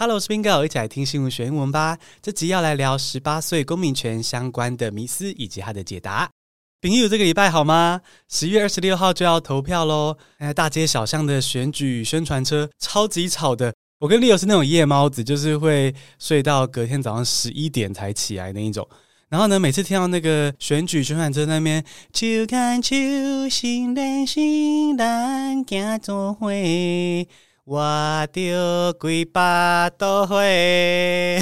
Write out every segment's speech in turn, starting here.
Hello，我是 Bingo，一起来听新闻学英文吧。这集要来聊十八岁公民权相关的迷思以及它的解答。朋友，这个礼拜好吗？十一月二十六号就要投票喽！哎，大街小巷的选举宣传车超级吵的。我跟 Leo 是那种夜猫子，就是会睡到隔天早上十一点才起来那一种。然后呢，每次听到那个选举宣传车那边，就看秋心连心难行做伙。我丢鬼巴都会，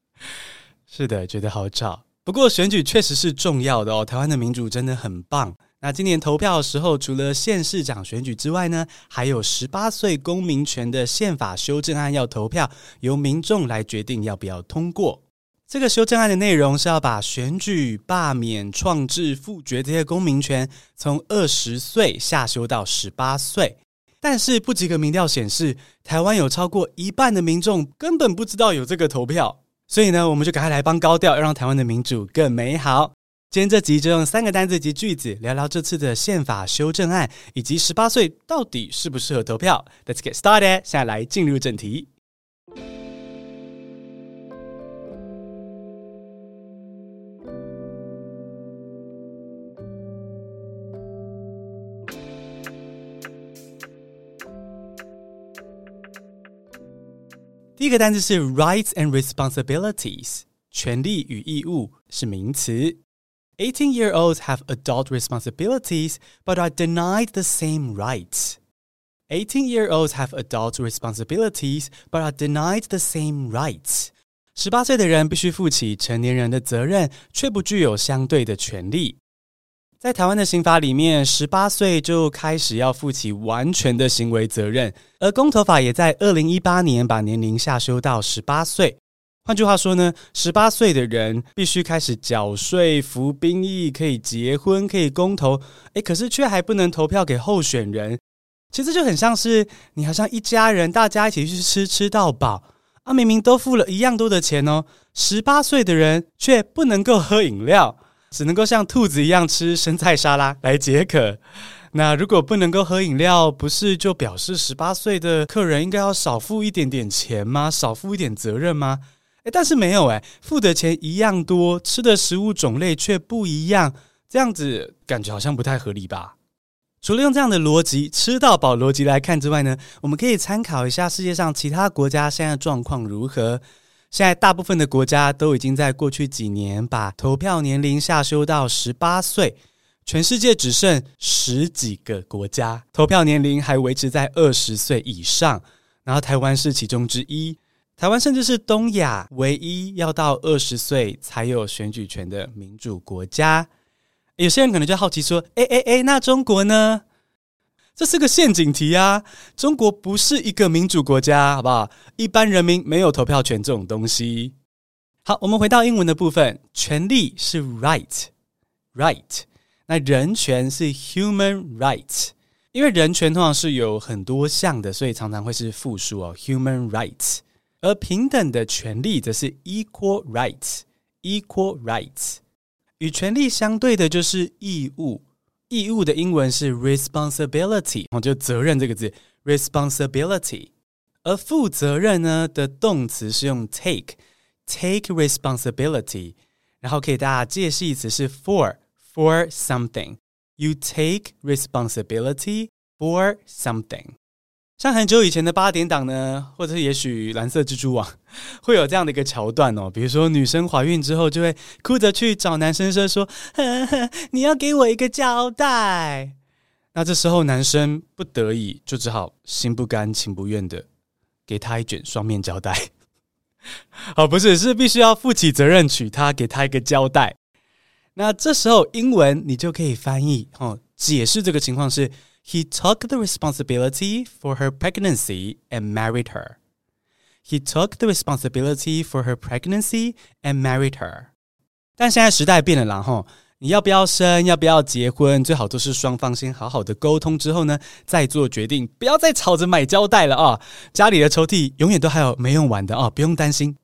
是的，觉得好吵。不过选举确实是重要的哦，台湾的民主真的很棒。那今年投票的时候，除了县市长选举之外呢，还有十八岁公民权的宪法修正案要投票，由民众来决定要不要通过。这个修正案的内容是要把选举、罢免、创制、复决这些公民权从二十岁下修到十八岁。但是不及格民调显示，台湾有超过一半的民众根本不知道有这个投票，所以呢，我们就赶快来帮高调，让台湾的民主更美好。今天这集就用三个单字及句子聊聊这次的宪法修正案，以及十八岁到底适不适合投票。Let's get started，现在来进入正题。第一个单词是 rights and responsibilities，权利与义务是名词。Eighteen-year-olds have adult responsibilities, but are denied the same rights. Eighteen-year-olds have adult responsibilities, but are denied the same rights. 十八岁的人必须负起成年人的责任，却不具有相对的权利。 在台湾的刑法里面，十八岁就开始要负起完全的行为责任，而公投法也在二零一八年把年龄下修到十八岁。换句话说呢，十八岁的人必须开始缴税、服兵役、可以结婚、可以公投，诶，可是却还不能投票给候选人。其实就很像是你好像一家人，大家一起去吃，吃到饱啊，明明都付了一样多的钱哦，十八岁的人却不能够喝饮料。只能够像兔子一样吃生菜沙拉来解渴。那如果不能够喝饮料，不是就表示十八岁的客人应该要少付一点点钱吗？少付一点责任吗？诶，但是没有诶，付的钱一样多，吃的食物种类却不一样，这样子感觉好像不太合理吧？除了用这样的逻辑吃到饱逻辑来看之外呢，我们可以参考一下世界上其他国家现在状况如何。现在大部分的国家都已经在过去几年把投票年龄下修到十八岁，全世界只剩十几个国家投票年龄还维持在二十岁以上，然后台湾是其中之一。台湾甚至是东亚唯一要到二十岁才有选举权的民主国家。有些人可能就好奇说：“哎哎哎，那中国呢？”这是个陷阱题啊！中国不是一个民主国家，好不好？一般人民没有投票权这种东西。好，我们回到英文的部分，权利是 right，right，那人权是 human rights。因为人权通常是有很多项的，所以常常会是复数哦，human rights。而平等的权利则是 equal rights，equal rights。与权利相对的就是义务。义务的英文是 responsibility，哦，就责任这个字 responsibility。而负责任呢的动词是用 take，take responsibility。然后给大家介系词是 for，for something。You take responsibility for something。像很久以前的八点档呢，或者是也许蓝色蜘蛛网，会有这样的一个桥段哦。比如说女生怀孕之后，就会哭着去找男生说：“说呵呵，你要给我一个交代。”那这时候男生不得已就只好心不甘情不愿的给他一卷双面胶带。哦，不是，是必须要负起责任娶她，给她一个交代。那这时候英文你就可以翻译哦，解释这个情况是。He took the responsibility for her pregnancy and married her. He took the responsibility for her pregnancy and married her. 但现在时代变了啦，吼！你要不要生，要不要结婚，最好都是双方先好好的沟通之后呢，再做决定，不要再吵着买胶带了啊！家里的抽屉永远都还有没用完的啊，不用担心。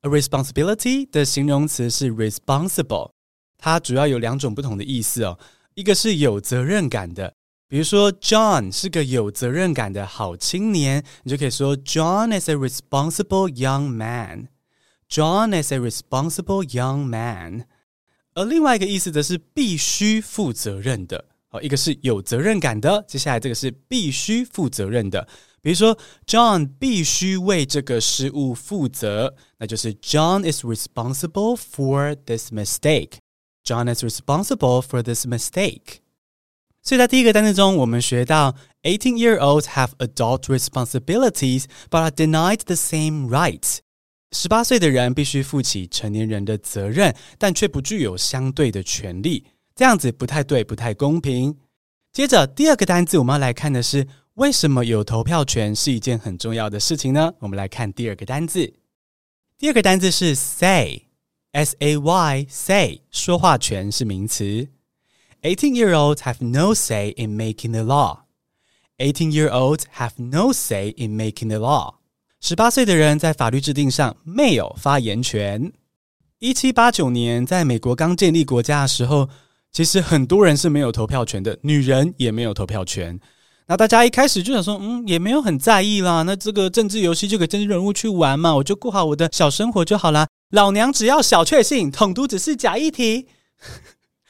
A responsibility 的形容词是 responsible，它主要有两种不同的意思哦，一个是有责任感的。 比如说，John 是个有责任感的好青年，你就可以说 John is a responsible young man. John is a responsible young man. 而另外一个意思则是必须负责任的。好，一个是有责任感的，接下来这个是必须负责任的。比如说，John 必须为这个失误负责，那就是 John is responsible for this mistake. John is responsible for this mistake. 所以在第一个单词中，我们学到 eighteen-year-olds have adult responsibilities but are denied the same rights。十八岁的人必须负起成年人的责任，但却不具有相对的权利。这样子不太对，不太公平。接着第二个单词，我们要来看的是为什么有投票权是一件很重要的事情呢？我们来看第二个单词。第二个单词是 say，S-A-Y，say，说话权是名词。Eighteen-year-olds have no say in making the law. Eighteen-year-olds have no say in making the law. 十八岁的人在法律制定上没有发言权。一七八九年，在美国刚建立国家的时候，其实很多人是没有投票权的，女人也没有投票权。那大家一开始就想说，嗯，也没有很在意啦。那这个政治游戏就给政治人物去玩嘛，我就过好我的小生活就好啦。老娘只要小确幸，统独只是假议题。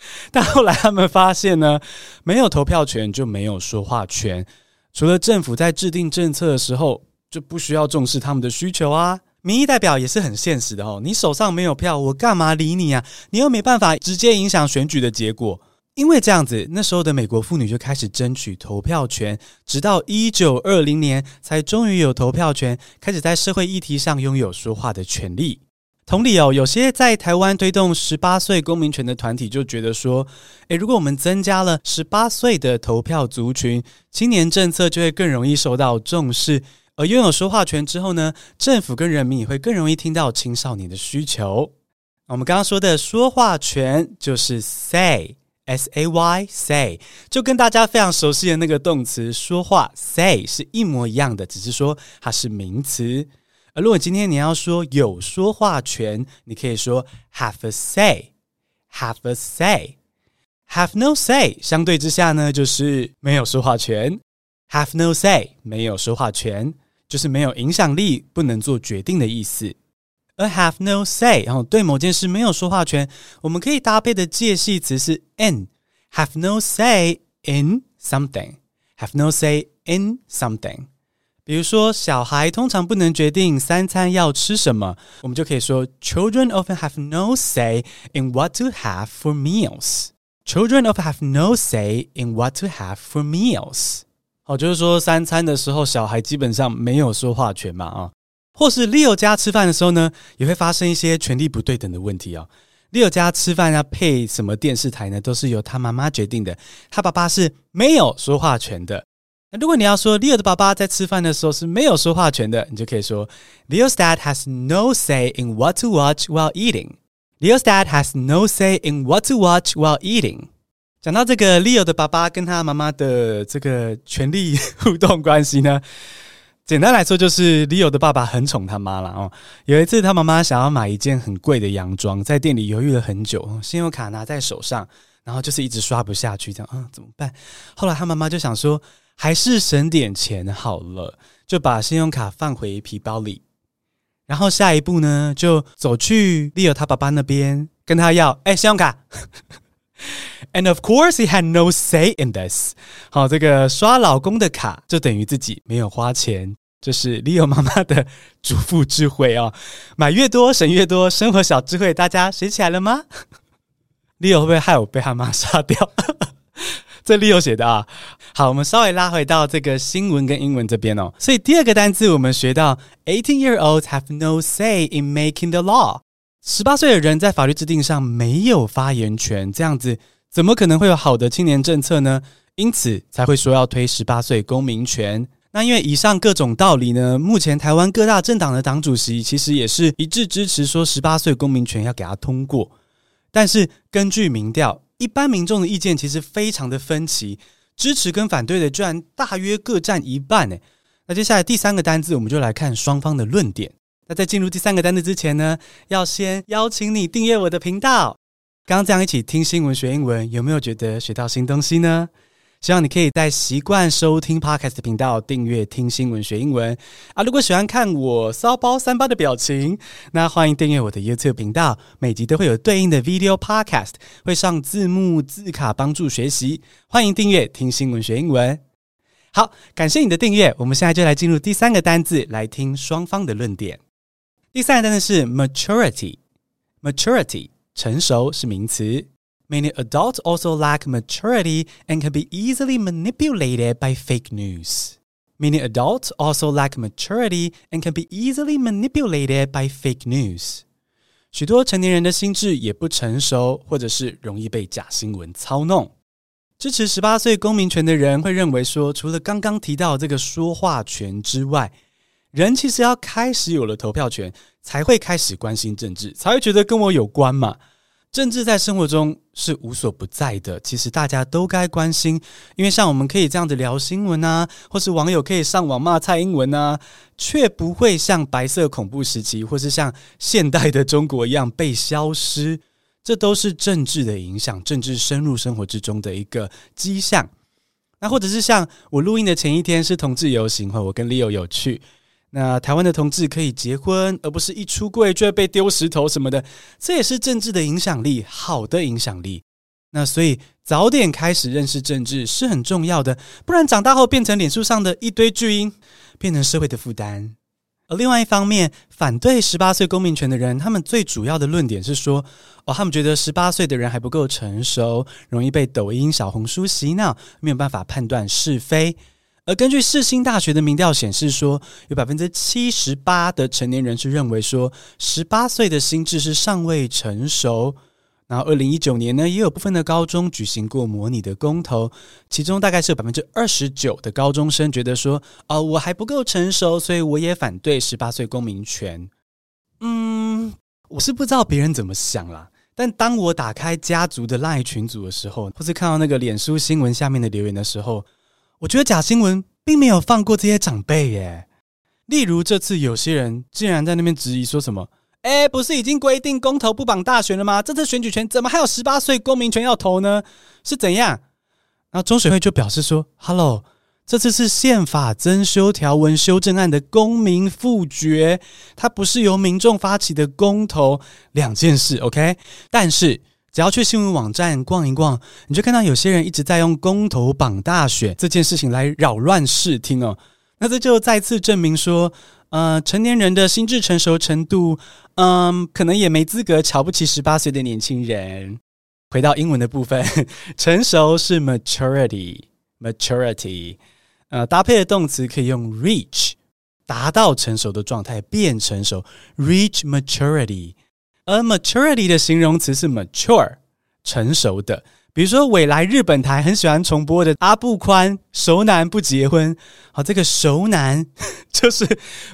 但后来他们发现呢，没有投票权就没有说话权。除了政府在制定政策的时候，就不需要重视他们的需求啊。民意代表也是很现实的哦，你手上没有票，我干嘛理你啊？你又没办法直接影响选举的结果。因为这样子，那时候的美国妇女就开始争取投票权，直到一九二零年才终于有投票权，开始在社会议题上拥有说话的权利。同理哦，有些在台湾推动十八岁公民权的团体就觉得说，诶，如果我们增加了十八岁的投票族群，青年政策就会更容易受到重视。而拥有说话权之后呢，政府跟人民也会更容易听到青少年的需求。我们刚刚说的说话权就是 say，S A Y say，就跟大家非常熟悉的那个动词说话 say 是一模一样的，只是说它是名词。而如果今天你要说有说话权，你可以说 have a say，have a say，have no say。相对之下呢，就是没有说话权。have no say，没有说话权，就是没有影响力，不能做决定的意思。而 have no say，然后对某件事没有说话权，我们可以搭配的介系词是 in，have no say in something，have no say in something。比如说，小孩通常不能决定三餐要吃什么，我们就可以说：Children often have no say in what to have for meals. Children often have no say in what to have for meals. 好，就是说三餐的时候，小孩基本上没有说话权嘛啊。或是 Leo 家吃饭的时候呢，也会发生一些权力不对等的问题哦。Leo 家吃饭要配什么电视台呢？都是由他妈妈决定的，他爸爸是没有说话权的。那如果你要说 Leo 的爸爸在吃饭的时候是没有说话权的，你就可以说 Leo's dad has no say in what to watch while eating. Leo's dad has no say in what to watch while eating. 讲到这个 Leo 的爸爸跟他妈妈的这个权力互动关系呢，简单来说就是 Leo 的爸爸很宠他妈了哦。有一次他妈妈想要买一件很贵的洋装，在店里犹豫了很久，信用卡拿在手上，然后就是一直刷不下去，这样嗯怎么办？后来他妈妈就想说。还是省点钱好了，就把信用卡放回皮包里。然后下一步呢，就走去 Leo 他爸爸那边，跟他要哎信用卡。And of course, he had no say in this。好，这个刷老公的卡就等于自己没有花钱，这是 Leo 妈妈的主妇智慧哦。买越多省越多，生活小智慧，大家学起来了吗？Leo 会不会害我被他妈杀掉？这里有写的啊，好，我们稍微拉回到这个新闻跟英文这边哦。所以第二个单字我们学到，eighteen-year-olds have no say in making the law。十八岁的人在法律制定上没有发言权，这样子怎么可能会有好的青年政策呢？因此才会说要推十八岁公民权。那因为以上各种道理呢，目前台湾各大政党的党主席其实也是一致支持说十八岁公民权要给他通过。但是根据民调，一般民众的意见其实非常的分歧，支持跟反对的居然大约各占一半诶。那接下来第三个单字，我们就来看双方的论点。那在进入第三个单字之前呢，要先邀请你订阅我的频道。刚刚这样一起听新闻学英文，有没有觉得学到新东西呢？希望你可以在习惯收听 Podcast 频道订阅听新闻学英文啊！如果喜欢看我骚包三八的表情，那欢迎订阅我的 YouTube 频道，每集都会有对应的 Video Podcast，会上字幕字卡帮助学习。欢迎订阅听新闻学英文。好，感谢你的订阅，我们现在就来进入第三个单字，来听双方的论点。第三个单字是 maturity，maturity 成熟是名词。Many adults also lack maturity and can be easily manipulated by fake news. Many adults also lack maturity and can be easily manipulated by fake news. 许多成年人的心智也不成熟，或者是容易被假新闻操弄。支持十八岁公民权的人会认为说，除了刚刚提到这个说话权之外，人其实要开始有了投票权，才会开始关心政治，才会觉得跟我有关嘛。 政治在生活中是无所不在的，其实大家都该关心，因为像我们可以这样子聊新闻啊，或是网友可以上网骂蔡英文啊，却不会像白色恐怖时期或是像现代的中国一样被消失，这都是政治的影响，政治深入生活之中的一个迹象。那或者是像我录音的前一天是同志游行，或我跟 Leo 有去。那台湾的同志可以结婚，而不是一出柜就会被丢石头什么的，这也是政治的影响力，好的影响力。那所以早点开始认识政治是很重要的，不然长大后变成脸书上的一堆巨婴，变成社会的负担。而另外一方面，反对十八岁公民权的人，他们最主要的论点是说，哦，他们觉得十八岁的人还不够成熟，容易被抖音、小红书洗脑，没有办法判断是非。而根据世新大学的民调显示说，有百分之七十八的成年人是认为说，十八岁的心智是尚未成熟。然后，二零一九年呢，也有部分的高中举行过模拟的公投，其中大概是有百分之二十九的高中生觉得说，哦，我还不够成熟，所以我也反对十八岁公民权。嗯，我是不知道别人怎么想啦，但当我打开家族的 LINE 群组的时候，或是看到那个脸书新闻下面的留言的时候，我觉得假新闻并没有放过这些长辈耶。例如这次有些人竟然在那边质疑说什么：“哎，不是已经规定公投不绑大选了吗？这次选举权怎么还有十八岁公民权要投呢？是怎样？”然后中选会就表示说：“Hello，这次是宪法增修条文修正案的公民复决，它不是由民众发起的公投，两件事。”OK，但是。只要去新闻网站逛一逛，你就看到有些人一直在用公投绑大选这件事情来扰乱视听哦。那这就再次证明说，呃，成年人的心智成熟程度，嗯、可能也没资格瞧不起十八岁的年轻人。回到英文的部分，成熟是 maturity，maturity，呃，搭配的动词可以用 reach，达到成熟的状态，变成熟，reach maturity。而 maturity 的形容词是 mature，成熟的。比如说，未来日本台很喜欢重播的阿部宽熟男不结婚，好，这个熟男 就是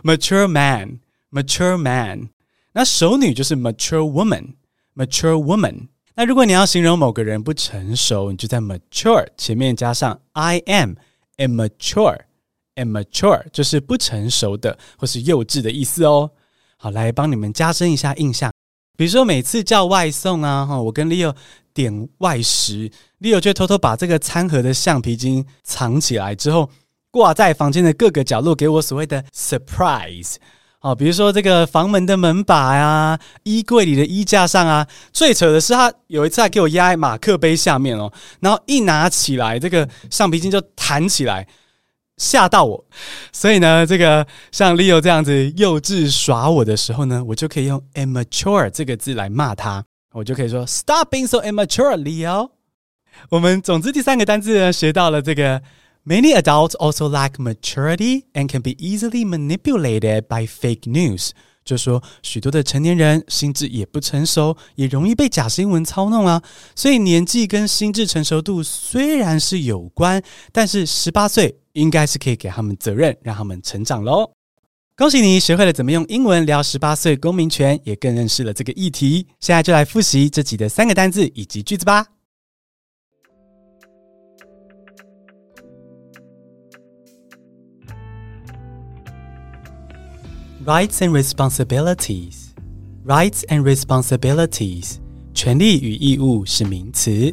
mature man，mature man。那熟女就是 mature woman，mature woman。那如果你要形容某个人不成熟，你就在 mature 前面加上 I am immature，immature 就是不成熟的或是幼稚的意思哦。好，来帮你们加深一下印象。比如说，每次叫外送啊，哈，我跟 Leo 点外食，Leo 就偷偷把这个餐盒的橡皮筋藏起来，之后挂在房间的各个角落，给我所谓的 surprise。好，比如说这个房门的门把呀，衣柜里的衣架上啊。最扯的是，他有一次还给我压在马克杯下面哦，然后一拿起来，这个橡皮筋就弹起来。吓到我，所以呢，这个像 Leo 这样子幼稚耍我的时候呢，我就可以用 immature 这个字来骂他，我就可以说 Stop being so immature, Leo。我们总之第三个单字呢，学到了这个 Many adults also lack maturity and can be easily manipulated by fake news。就说许多的成年人心智也不成熟，也容易被假新闻操弄啊。所以年纪跟心智成熟度虽然是有关，但是十八岁应该是可以给他们责任，让他们成长喽。恭喜你学会了怎么用英文聊十八岁公民权，也更认识了这个议题。现在就来复习这集的三个单字以及句子吧。Rights and responsibilities. Rights and responsibilities. 权利与义务是名词。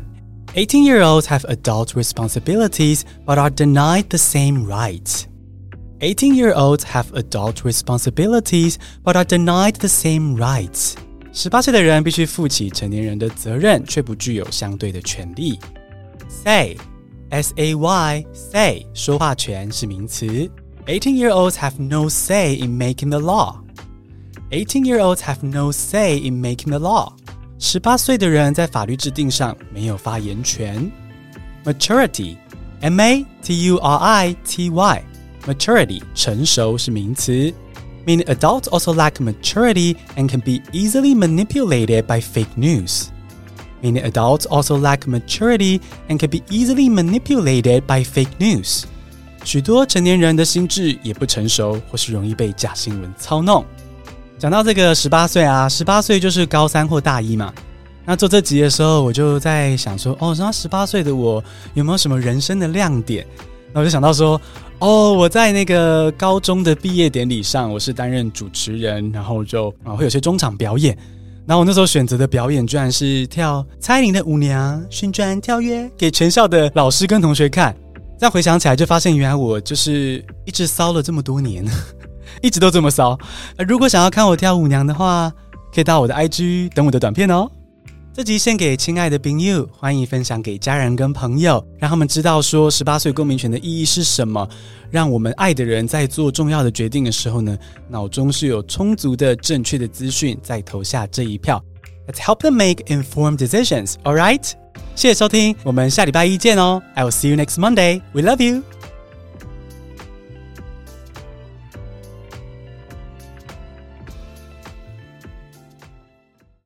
18-year-olds have adult responsibilities but are denied the same rights. 18-year-olds have adult responsibilities but are denied the same rights. 十八岁的人必须负起成年人的责任，却不具有相对的权利。Say, S-A-Y, say，说话权是名词。 18-year-olds have no say in making the law. 18-year-olds have no say in making the law. 十八岁的人在法律制定上没有发言权。Maturity, M-A-T-U-R-I-T-Y, maturity 成熟是名词。Meaning adults also lack maturity and can be easily manipulated by fake news. Meaning adults also lack maturity and can be easily manipulated by fake news. 许多成年人的心智也不成熟，或是容易被假新闻操弄。讲到这个十八岁啊，十八岁就是高三或大一嘛。那做这集的时候，我就在想说，哦，那十八岁的我有没有什么人生的亮点？那我就想到说，哦，我在那个高中的毕业典礼上，我是担任主持人，然后就啊会有些中场表演。然后我那时候选择的表演，居然是跳蔡依林的《舞娘》，旋转跳跃给全校的老师跟同学看。再回想起来，就发现原来我就是一直骚了这么多年。一直都这么骚。如果想要看我跳舞娘的话，可以到我的 IG 等我的短片哦。这集献给亲爱的朋友，欢迎分享给家人跟朋友，让他们知道说十八岁公民权的意义是什么，让我们爱的人在做重要的决定的时候呢，脑中是有充足的正确的资讯，再投下这一票。Let's help them make informed decisions. All right？谢谢收听，我们下礼拜一见哦。I will see you next Monday. We love you.